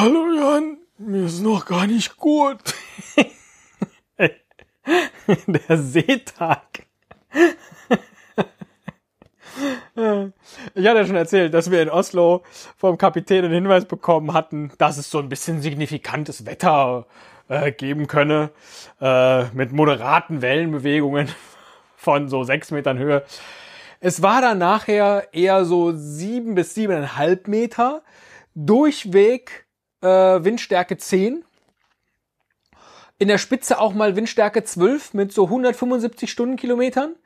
Hallo Jan, mir ist noch gar nicht gut. Der Seetag. Ich hatte schon erzählt, dass wir in Oslo vom Kapitän den Hinweis bekommen hatten, dass es so ein bisschen signifikantes Wetter äh, geben könne, äh, mit moderaten Wellenbewegungen von so sechs Metern Höhe. Es war dann nachher eher so sieben bis siebeneinhalb Meter, durchweg äh, Windstärke 10. In der Spitze auch mal Windstärke 12 mit so 175 Stundenkilometern.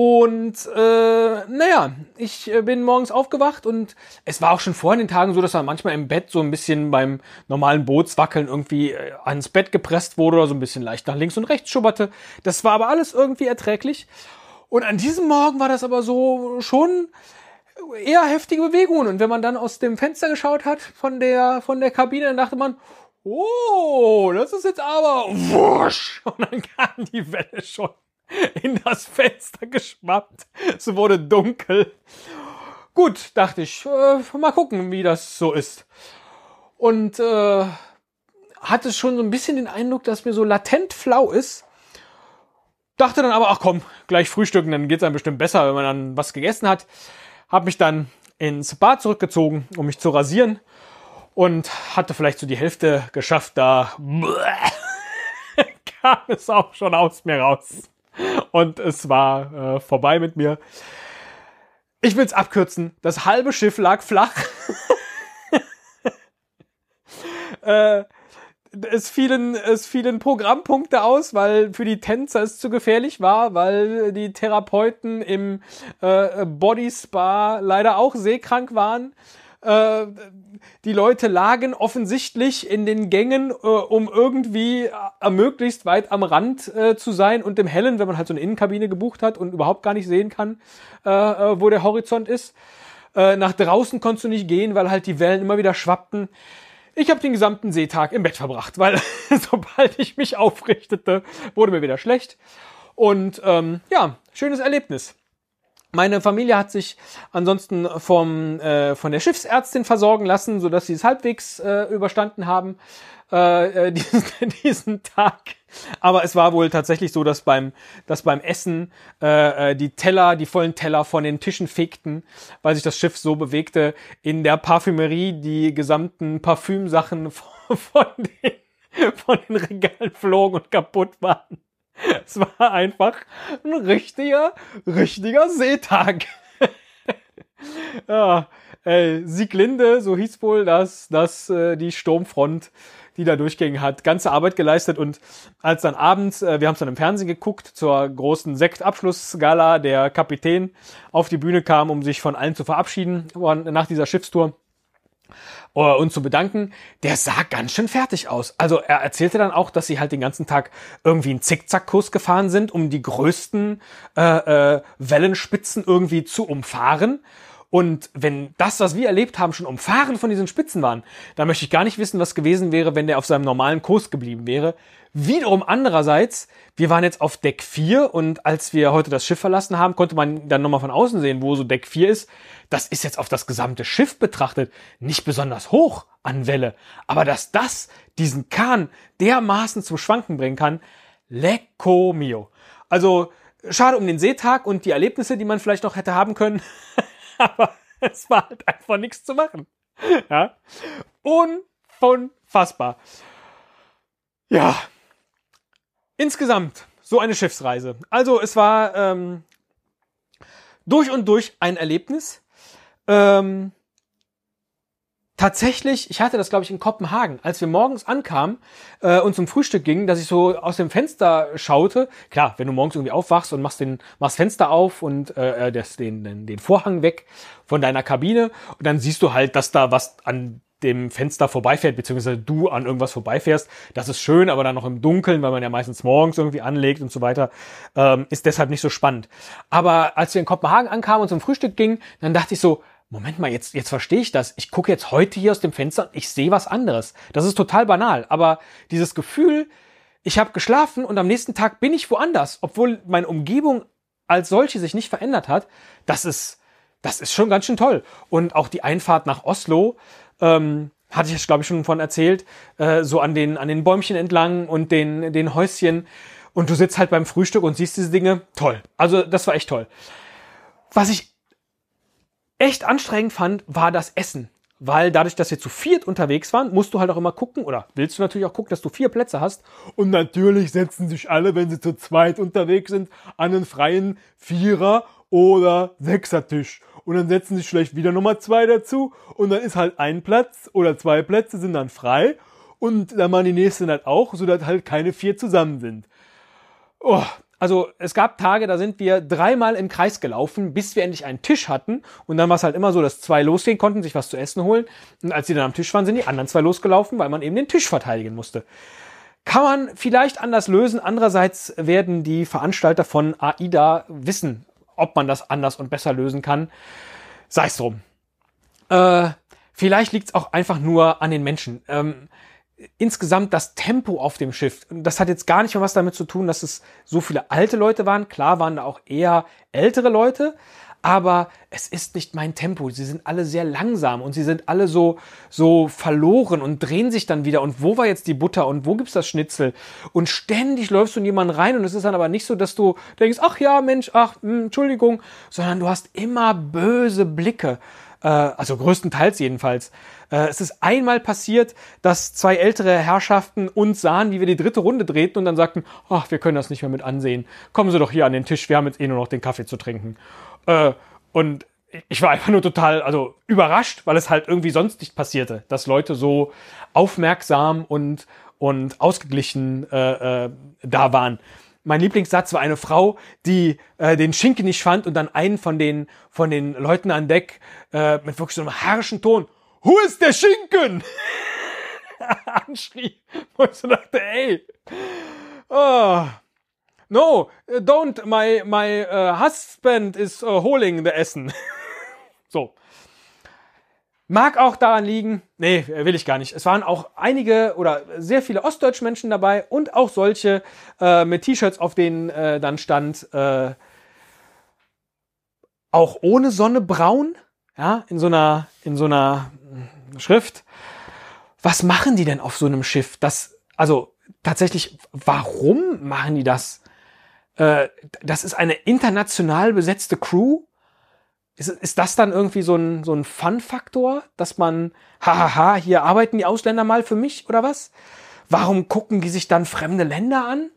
Und äh, naja, ich äh, bin morgens aufgewacht und es war auch schon vor den Tagen so, dass er manchmal im Bett so ein bisschen beim normalen Bootswackeln irgendwie äh, ans Bett gepresst wurde oder so ein bisschen leicht nach links und rechts schubberte. Das war aber alles irgendwie erträglich. Und an diesem Morgen war das aber so schon eher heftige Bewegungen. Und wenn man dann aus dem Fenster geschaut hat von der, von der Kabine, dann dachte man, oh, das ist jetzt aber wusch. Und dann kam die Welle schon in das Fenster geschwappt. Es wurde dunkel. Gut, dachte ich, äh, mal gucken, wie das so ist. Und äh, hatte schon so ein bisschen den Eindruck, dass mir so latent flau ist. Dachte dann aber, ach komm, gleich frühstücken, dann geht's einem bestimmt besser, wenn man dann was gegessen hat. Hab mich dann ins Bad zurückgezogen, um mich zu rasieren. Und hatte vielleicht so die Hälfte geschafft, da kam es auch schon aus mir raus und es war äh, vorbei mit mir. Ich will es abkürzen. Das halbe Schiff lag flach. äh, es fielen, es fielen Programmpunkte aus, weil für die Tänzer es zu gefährlich war, weil die Therapeuten im äh, Body Spa leider auch seekrank waren. Äh, die Leute lagen offensichtlich in den Gängen, äh, um irgendwie äh, möglichst weit am Rand zu sein und im Hellen, wenn man halt so eine Innenkabine gebucht hat und überhaupt gar nicht sehen kann, wo der Horizont ist. nach draußen konntest du nicht gehen, weil halt die Wellen immer wieder schwappten. Ich habe den gesamten Seetag im Bett verbracht, weil sobald ich mich aufrichtete, wurde mir wieder schlecht. Und ähm, ja, schönes Erlebnis. Meine Familie hat sich ansonsten vom, äh, von der Schiffsärztin versorgen lassen, so dass sie es halbwegs äh, überstanden haben, äh, äh diesen, diesen Tag. Aber es war wohl tatsächlich so, dass beim, dass beim Essen äh, äh, die Teller, die vollen Teller von den Tischen fegten, weil sich das Schiff so bewegte. In der Parfümerie die gesamten Parfümsachen von den, von den Regalen flogen und kaputt waren. Es war einfach ein richtiger, richtiger Seetag. ja, ey, Sieglinde, so hieß wohl das, dass äh, die Sturmfront, die da durchging, hat ganze Arbeit geleistet und als dann abends, äh, wir haben es dann im Fernsehen geguckt, zur großen Sektabschlussgala, der Kapitän auf die Bühne kam, um sich von allen zu verabschieden nach dieser Schiffstour und zu bedanken, der sah ganz schön fertig aus. Also er erzählte dann auch, dass sie halt den ganzen Tag irgendwie einen Zickzackkurs gefahren sind, um die größten äh, äh, Wellenspitzen irgendwie zu umfahren. Und wenn das, was wir erlebt haben, schon umfahren von diesen Spitzen waren, dann möchte ich gar nicht wissen, was gewesen wäre, wenn der auf seinem normalen Kurs geblieben wäre. Wiederum andererseits, wir waren jetzt auf Deck 4 und als wir heute das Schiff verlassen haben, konnte man dann nochmal von außen sehen, wo so Deck 4 ist. Das ist jetzt auf das gesamte Schiff betrachtet nicht besonders hoch an Welle. Aber dass das diesen Kahn dermaßen zum Schwanken bringen kann, lecco mio. Also, schade um den Seetag und die Erlebnisse, die man vielleicht noch hätte haben können. aber es war halt einfach nichts zu machen. Ja. Unfassbar. Ja. Insgesamt so eine Schiffsreise. Also es war ähm, durch und durch ein Erlebnis. Ähm, tatsächlich, ich hatte das, glaube ich, in Kopenhagen, als wir morgens ankamen äh, und zum Frühstück gingen, dass ich so aus dem Fenster schaute. Klar, wenn du morgens irgendwie aufwachst und machst den machst Fenster auf und äh, äh, das, den, den, den Vorhang weg von deiner Kabine und dann siehst du halt, dass da was an dem Fenster vorbeifährt, beziehungsweise du an irgendwas vorbeifährst. Das ist schön, aber dann noch im Dunkeln, weil man ja meistens morgens irgendwie anlegt und so weiter, ähm, ist deshalb nicht so spannend. Aber als wir in Kopenhagen ankamen und zum Frühstück gingen, dann dachte ich so, Moment mal, jetzt, jetzt verstehe ich das. Ich gucke jetzt heute hier aus dem Fenster und ich sehe was anderes. Das ist total banal. Aber dieses Gefühl, ich habe geschlafen und am nächsten Tag bin ich woanders, obwohl meine Umgebung als solche sich nicht verändert hat, das ist, das ist schon ganz schön toll. Und auch die Einfahrt nach Oslo, ähm, hatte ich glaube ich schon von erzählt, äh, so an den, an den Bäumchen entlang und den, den Häuschen. Und du sitzt halt beim Frühstück und siehst diese Dinge. Toll. Also das war echt toll. Was ich echt anstrengend fand, war das Essen. Weil dadurch, dass wir zu viert unterwegs waren, musst du halt auch immer gucken, oder willst du natürlich auch gucken, dass du vier Plätze hast. Und natürlich setzen sich alle, wenn sie zu zweit unterwegs sind, an einen freien Vierer- oder Sechsertisch. Und dann setzen sich vielleicht wieder Nummer zwei dazu. Und dann ist halt ein Platz oder zwei Plätze sind dann frei. Und dann machen die nächsten halt auch, sodass halt keine vier zusammen sind. Oh, also es gab Tage, da sind wir dreimal im Kreis gelaufen, bis wir endlich einen Tisch hatten. Und dann war es halt immer so, dass zwei losgehen konnten, sich was zu essen holen. Und als sie dann am Tisch waren, sind die anderen zwei losgelaufen, weil man eben den Tisch verteidigen musste. Kann man vielleicht anders lösen. Andererseits werden die Veranstalter von AIDA wissen, ob man das anders und besser lösen kann. Sei es drum. Äh, vielleicht liegt es auch einfach nur an den Menschen. Ähm, insgesamt das Tempo auf dem Schiff, das hat jetzt gar nicht mehr was damit zu tun, dass es so viele alte Leute waren. Klar waren da auch eher ältere Leute, aber es ist nicht mein Tempo. Sie sind alle sehr langsam und sie sind alle so, so verloren und drehen sich dann wieder. Und wo war jetzt die Butter und wo gibt's das Schnitzel? Und ständig läufst du in jemanden rein und es ist dann aber nicht so, dass du denkst, ach ja, Mensch, ach, mh, hm, Entschuldigung, sondern du hast immer böse Blicke. Äh, also größtenteils jedenfalls. Äh, es ist einmal passiert, dass zwei ältere Herrschaften uns sahen, wie wir die dritte Runde drehten und dann sagten, ach, wir können das nicht mehr mit ansehen. Kommen Sie doch hier an den Tisch, wir haben jetzt eh nur noch den Kaffee zu trinken. Äh, und ich war einfach nur total, also überrascht, weil es halt irgendwie sonst nicht passierte, dass Leute so aufmerksam und, und ausgeglichen äh, äh, da waren mein Lieblingssatz war eine Frau, die äh, den Schinken nicht fand und dann einen von den, von den Leuten an Deck äh, mit wirklich so einem herrischen Ton, Wo ist der Schinken? anschrie. Wo ich dachte, ey, oh, no, don't, my, my uh, husband is uh, holding the Essen. so. Mag auch daran liegen, nee, will ich gar nicht. Es waren auch einige oder sehr viele ostdeutsche Menschen dabei und auch solche äh, mit T-Shirts, auf denen äh, dann stand, äh, auch ohne Sonne braun, ja, in so einer, in so einer hm, Schrift. Was machen die denn auf so einem Schiff? Das, also tatsächlich, warum machen die das? Äh, das ist eine international besetzte Crew ist, ist das dann irgendwie so ein, so ein Fun-Faktor, dass man, hahaha, hier arbeiten die Ausländer mal für mich oder was? Warum gucken die sich dann fremde Länder an?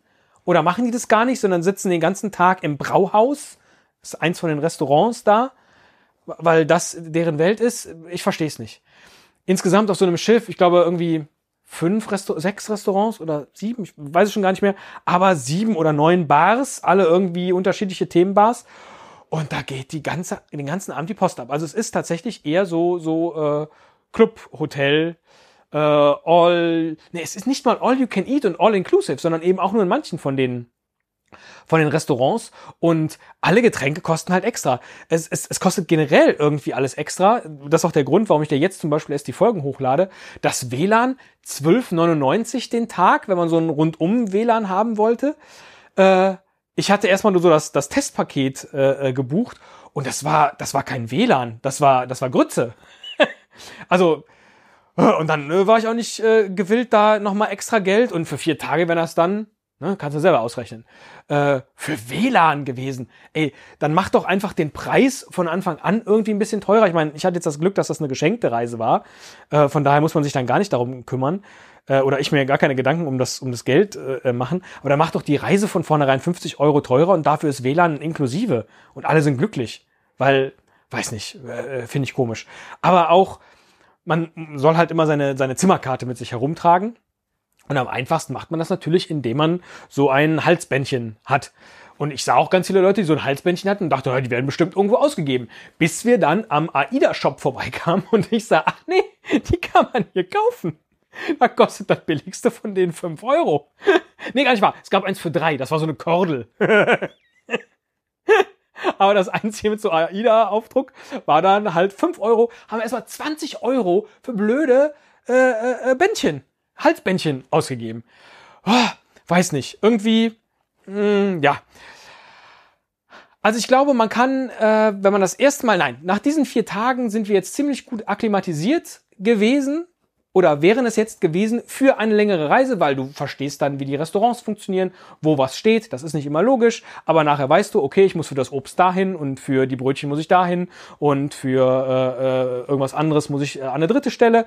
Oder machen die das gar nicht, sondern sitzen den ganzen Tag im Brauhaus? Das ist eins von den Restaurants da, weil das deren Welt ist. Ich verstehe es nicht. Insgesamt auf so einem Schiff, ich glaube irgendwie fünf, Restaur sechs Restaurants oder sieben, ich weiß es schon gar nicht mehr, aber sieben oder neun Bars, alle irgendwie unterschiedliche Themenbars. Und da geht die ganze, den ganzen Abend die Post ab. Also es ist tatsächlich eher so, so äh, Club-Hotel, äh, all, nee, es ist nicht mal all you can eat und all inclusive, sondern eben auch nur in manchen von den von den Restaurants und alle Getränke kosten halt extra. Es, es, es kostet generell irgendwie alles extra. Das ist auch der Grund, warum ich dir jetzt zum Beispiel erst die Folgen hochlade. Das WLAN 12,99 den Tag, wenn man so ein rundum WLAN haben wollte. Äh, ich hatte erstmal nur so das, das Testpaket äh, äh gebucht und das war, das war kein WLAN, das war, das war Grütze. also, äh, und dann äh, war ich auch nicht äh, gewillt, da nochmal extra Geld und für vier Tage, wenn das dann, ne, kannst du selber ausrechnen, äh, für WLAN gewesen. Ey, dann mach doch einfach den Preis von Anfang an irgendwie ein bisschen teurer. Ich meine, ich hatte jetzt das Glück, dass das eine geschenkte Reise war. Äh, von daher muss man sich dann gar nicht darum kümmern äh, oder ich mir gar keine Gedanken um das, um das Geld äh, äh machen. Aber dann macht doch die Reise von vornherein 50 Euro teurer und dafür ist WLAN inklusive. Und alle sind glücklich. Weil, weiß nicht, äh, finde ich komisch. Aber auch, man soll halt immer seine, seine Zimmerkarte mit sich herumtragen. Und am einfachsten macht man das natürlich, indem man so ein Halsbändchen hat. Und ich sah auch ganz viele Leute, die so ein Halsbändchen hatten und dachte, die werden bestimmt irgendwo ausgegeben. Bis wir dann am AIDA-Shop vorbeikamen und ich sah, ach nee, die kann man hier kaufen. Da kostet das billigste von denen 5 Euro. nee, gar nicht wahr. Es gab eins für drei. Das war so eine Kordel. Aber das einzige mit so AIDA-Aufdruck war dann halt 5 Euro. Haben wir erstmal 20 Euro für blöde äh, äh, äh, Bändchen, Halsbändchen ausgegeben. Oh, weiß nicht. Irgendwie, mh, hm, ja. Also ich glaube, man kann, äh, wenn man das erste Mal, nein, nach diesen vier Tagen sind wir jetzt ziemlich gut akklimatisiert gewesen oder wären es jetzt gewesen für eine längere Reise, weil du verstehst dann, wie die Restaurants funktionieren, wo was steht. Das ist nicht immer logisch, aber nachher weißt du, okay, ich muss für das Obst dahin und für die Brötchen muss ich dahin und für äh, äh, irgendwas anderes muss ich äh, an eine dritte Stelle.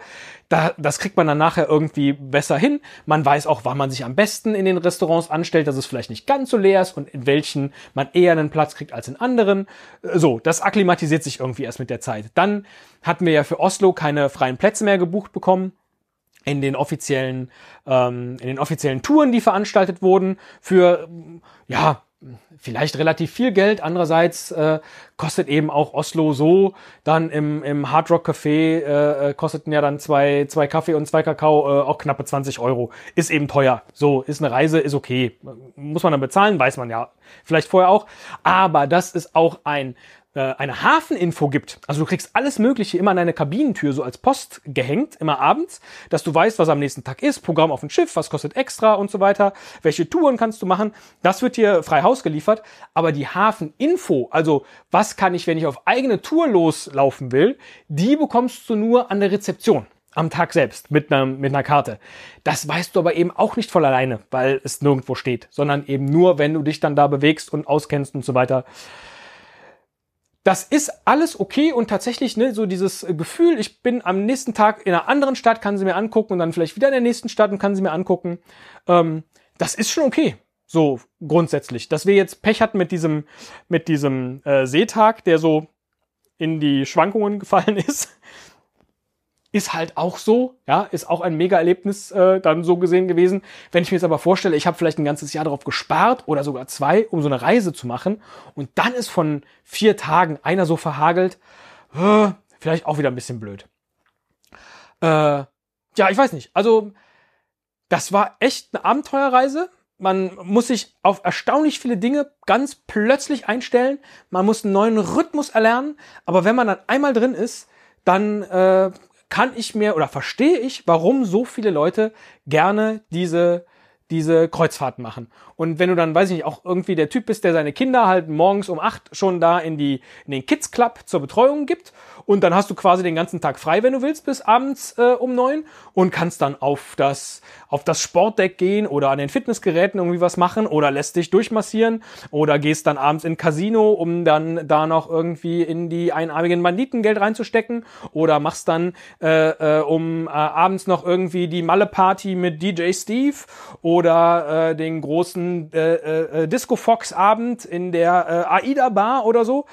Da, das kriegt man dann nachher irgendwie besser hin. Man weiß auch, wann man sich am besten in den Restaurants anstellt, dass es vielleicht nicht ganz so leer ist und in welchen man eher einen Platz kriegt als in anderen. Äh, so, das akklimatisiert sich irgendwie erst mit der Zeit. Dann hatten wir ja für Oslo keine freien Plätze mehr gebucht bekommen in den offiziellen ähm, in den offiziellen Touren, die veranstaltet wurden, für ja vielleicht relativ viel Geld. Andererseits äh, kostet eben auch Oslo so. Dann im, im Hard Rock Café äh, äh, kosteten ja dann zwei, zwei Kaffee und zwei Kakao äh, auch knappe 20 Euro. Ist eben teuer. So, ist eine Reise, ist okay. Muss man dann bezahlen, weiß man ja. Vielleicht vorher auch. Aber das ist auch ein eine Hafeninfo gibt, also du kriegst alles Mögliche immer an deine Kabinentür so als Post gehängt, immer abends, dass du weißt, was am nächsten Tag ist, Programm auf dem Schiff, was kostet extra und so weiter, welche Touren kannst du machen, das wird dir frei Haus geliefert, aber die Hafeninfo, also was kann ich, wenn ich auf eigene Tour loslaufen will, die bekommst du nur an der Rezeption am Tag selbst mit einer, mit einer Karte. Das weißt du aber eben auch nicht voll alleine, weil es nirgendwo steht, sondern eben nur, wenn du dich dann da bewegst und auskennst und so weiter. Das ist alles okay und tatsächlich ne, so dieses äh, Gefühl, ich bin am nächsten Tag in einer anderen Stadt, kann sie mir angucken und dann vielleicht wieder in der nächsten Stadt und kann sie mir angucken. Ähm, das ist schon okay. So grundsätzlich. Dass wir jetzt Pech hatten mit diesem, mit diesem äh, Seetag, der so in die Schwankungen gefallen ist, ist halt auch so, ja, ist auch ein Mega-Erlebnis äh, dann so gesehen gewesen. Wenn ich mir jetzt aber vorstelle, ich habe vielleicht ein ganzes Jahr darauf gespart oder sogar zwei, um so eine Reise zu machen und dann ist von vier Tagen einer so verhagelt, äh, vielleicht auch wieder ein bisschen blöd. Äh, ja, ich weiß nicht. Also das war echt eine Abenteuerreise. Man muss sich auf erstaunlich viele Dinge ganz plötzlich einstellen. Man muss einen neuen Rhythmus erlernen. Aber wenn man dann einmal drin ist, dann äh, kann ich mir oder verstehe ich, warum so viele Leute gerne diese diese Kreuzfahrten machen. Und wenn du dann, weiß ich nicht, auch irgendwie der Typ bist, der seine Kinder halt morgens um acht schon da in die in den Kids Club zur Betreuung gibt und dann hast du quasi den ganzen Tag frei, wenn du willst, bis abends äh, um neun und kannst dann auf das, auf das Sportdeck gehen oder an den Fitnessgeräten irgendwie was machen oder lässt dich durchmassieren oder gehst dann abends in Casino, um dann da noch irgendwie in die einarmigen Banditen Geld reinzustecken oder machst dann äh, äh, um äh, abends noch irgendwie die Malle-Party mit DJ Steve oder äh, den großen äh, äh, äh, Disco Fox Abend in der äh, AIDA Bar oder so.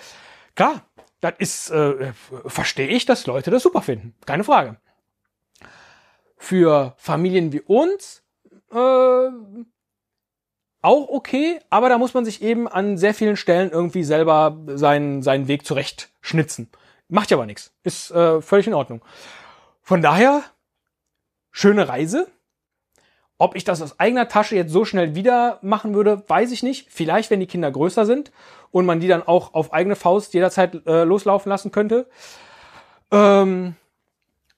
Klar, das ist, äh, verstehe ich, dass Leute das super finden. Keine Frage. Für Familien wie uns äh, auch okay, aber da muss man sich eben an sehr vielen Stellen irgendwie selber seinen, seinen Weg zurecht schnitzen. Macht ja aber nichts. Ist äh, völlig in Ordnung. Von daher, schöne Reise. Ob ich das aus eigener Tasche jetzt so schnell wieder machen würde, weiß ich nicht. Vielleicht, wenn die Kinder größer sind und man die dann auch auf eigene Faust jederzeit äh, loslaufen lassen könnte. Ähm,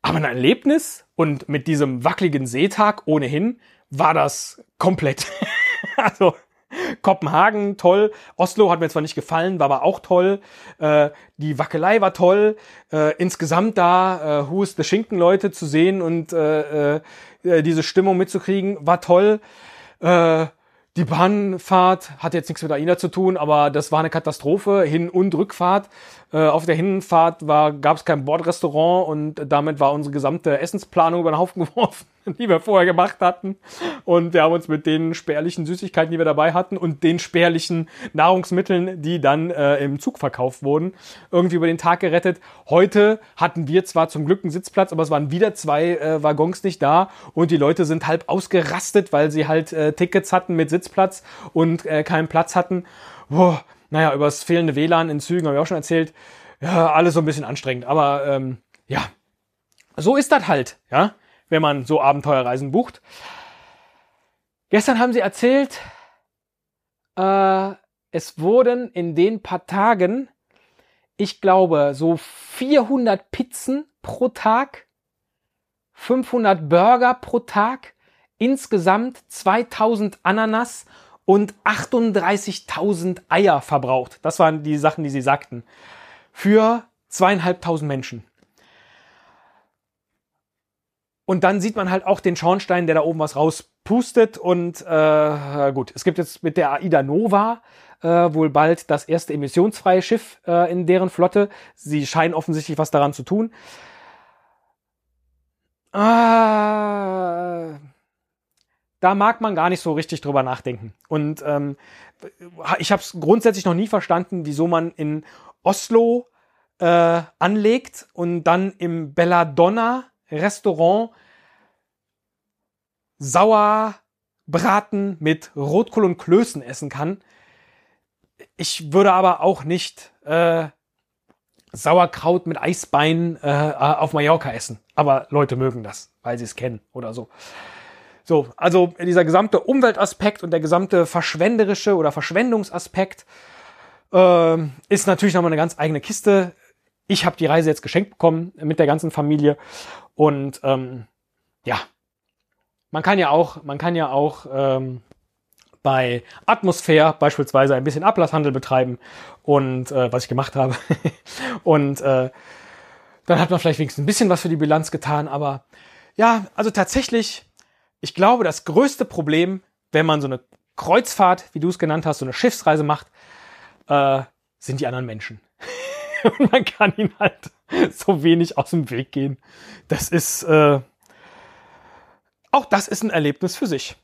aber ein Erlebnis und mit diesem wackeligen Seetag ohnehin war das komplett. also Kopenhagen toll, Oslo hat mir zwar nicht gefallen, war aber auch toll. Äh, die Wackelei war toll. Äh, insgesamt da äh, Who is the Schinken Leute zu sehen und äh, äh, diese Stimmung mitzukriegen, war toll. Äh, die Bahnfahrt hat jetzt nichts mit AIDA zu tun, aber das war eine Katastrophe, Hin- und Rückfahrt. Äh, auf der Hinfahrt gab es kein Bordrestaurant und damit war unsere gesamte Essensplanung über den Haufen geworfen, die wir vorher gemacht hatten. Und wir haben uns mit den spärlichen Süßigkeiten, die wir dabei hatten und den spärlichen Nahrungsmitteln, die dann äh, im Zug verkauft wurden, irgendwie über den Tag gerettet. Heute hatten wir zwar zum Glück einen Sitzplatz, aber es waren wieder zwei äh, Waggons nicht da und die Leute sind halb ausgerastet, weil sie halt äh, Tickets hatten mit Sitzplatz und äh, keinen Platz hatten. Boah, naja, über das fehlende WLAN in Zügen habe ich auch schon erzählt. Ja, alles so ein bisschen anstrengend. Aber ähm, ja, so ist das halt, ja, wenn man so Abenteuerreisen bucht. Gestern haben sie erzählt, äh, es wurden in den paar Tagen, ich glaube, so 400 Pizzen pro Tag, 500 Burger pro Tag, insgesamt 2000 Ananas und 38.000 Eier verbraucht. Das waren die Sachen, die sie sagten. Für zweieinhalbtausend Menschen. Und dann sieht man halt auch den Schornstein, der da oben was rauspustet. Und äh, gut, es gibt jetzt mit der AIDA Nova äh, wohl bald das erste emissionsfreie Schiff äh, in deren Flotte. Sie scheinen offensichtlich was daran zu tun. Ah, da mag man gar nicht so richtig drüber nachdenken. Und ähm, ich habe es grundsätzlich noch nie verstanden, wieso man in Oslo äh, anlegt und dann im Belladonna Restaurant Sauerbraten mit Rotkohl und Klößen essen kann. Ich würde aber auch nicht äh, Sauerkraut mit Eisbein äh, auf Mallorca essen. Aber Leute mögen das, weil sie es kennen oder so. So, also dieser gesamte Umweltaspekt und der gesamte verschwenderische oder Verschwendungsaspekt äh, ist natürlich nochmal eine ganz eigene Kiste. Ich habe die Reise jetzt geschenkt bekommen mit der ganzen Familie und ähm, ja, man kann ja auch, man kann ja auch ähm, bei Atmosphäre beispielsweise ein bisschen Ablasshandel betreiben und äh, was ich gemacht habe. und äh, dann hat man vielleicht wenigstens ein bisschen was für die Bilanz getan. Aber ja, also tatsächlich, ich glaube, das größte Problem, wenn man so eine Kreuzfahrt, wie du es genannt hast, so eine Schiffsreise macht, äh, sind die anderen Menschen. und man kann ihnen halt so wenig aus dem Weg gehen. Das ist, äh, auch das ist ein Erlebnis für sich.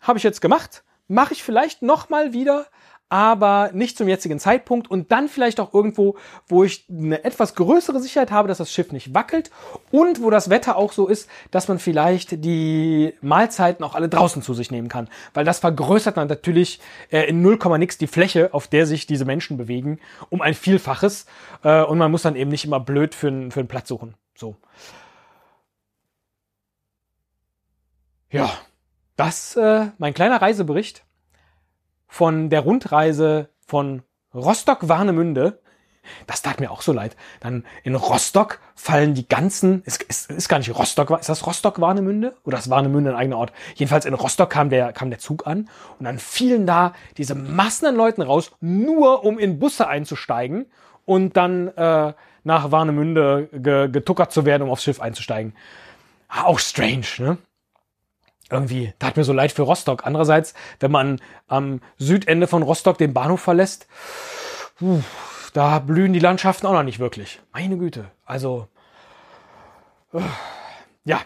Habe ich jetzt gemacht, mache ich vielleicht noch mal wieder, aber nicht zum jetzigen Zeitpunkt und dann vielleicht auch irgendwo, wo ich eine etwas größere Sicherheit habe, dass das Schiff nicht wackelt und wo das Wetter auch so ist, dass man vielleicht die Mahlzeiten auch alle draußen zu sich nehmen kann, weil das vergrößert dann natürlich äh, in 0, nix die Fläche, auf der sich diese Menschen bewegen, um ein Vielfaches äh, und man muss dann eben nicht immer blöd für, für einen Platz suchen. So. Ja, das äh, mein kleiner Reisebericht von der Rundreise von Rostock-Warnemünde. Das tat mir auch so leid. Dann in Rostock fallen die ganzen, es ist, ist, gar nicht Rostock, ist das Rostock-Warnemünde? Oder ist Warnemünde ein eigener Ort? Jedenfalls in Rostock kam der, kam der Zug an und dann fielen da diese Massen an Leuten raus, nur um in Busse einzusteigen und dann äh, nach Warnemünde ge, getuckert zu werden, um aufs Schiff einzusteigen. Auch strange, ne? Irgendwie, tat mir so leid für Rostock. Andererseits, wenn man am Südende von Rostock den Bahnhof verlässt, puh, da blühen die Landschaften auch noch nicht wirklich. Meine Güte. Also, uh, ja.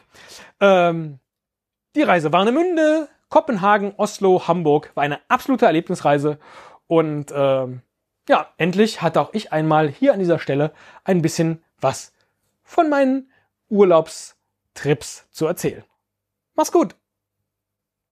Ähm, die Reise Warnemünde, Kopenhagen, Oslo, Hamburg war eine absolute Erlebnisreise. Und ähm, ja, endlich hatte auch ich einmal hier an dieser Stelle ein bisschen was von meinen Urlaubstrips zu erzählen. Mach's gut!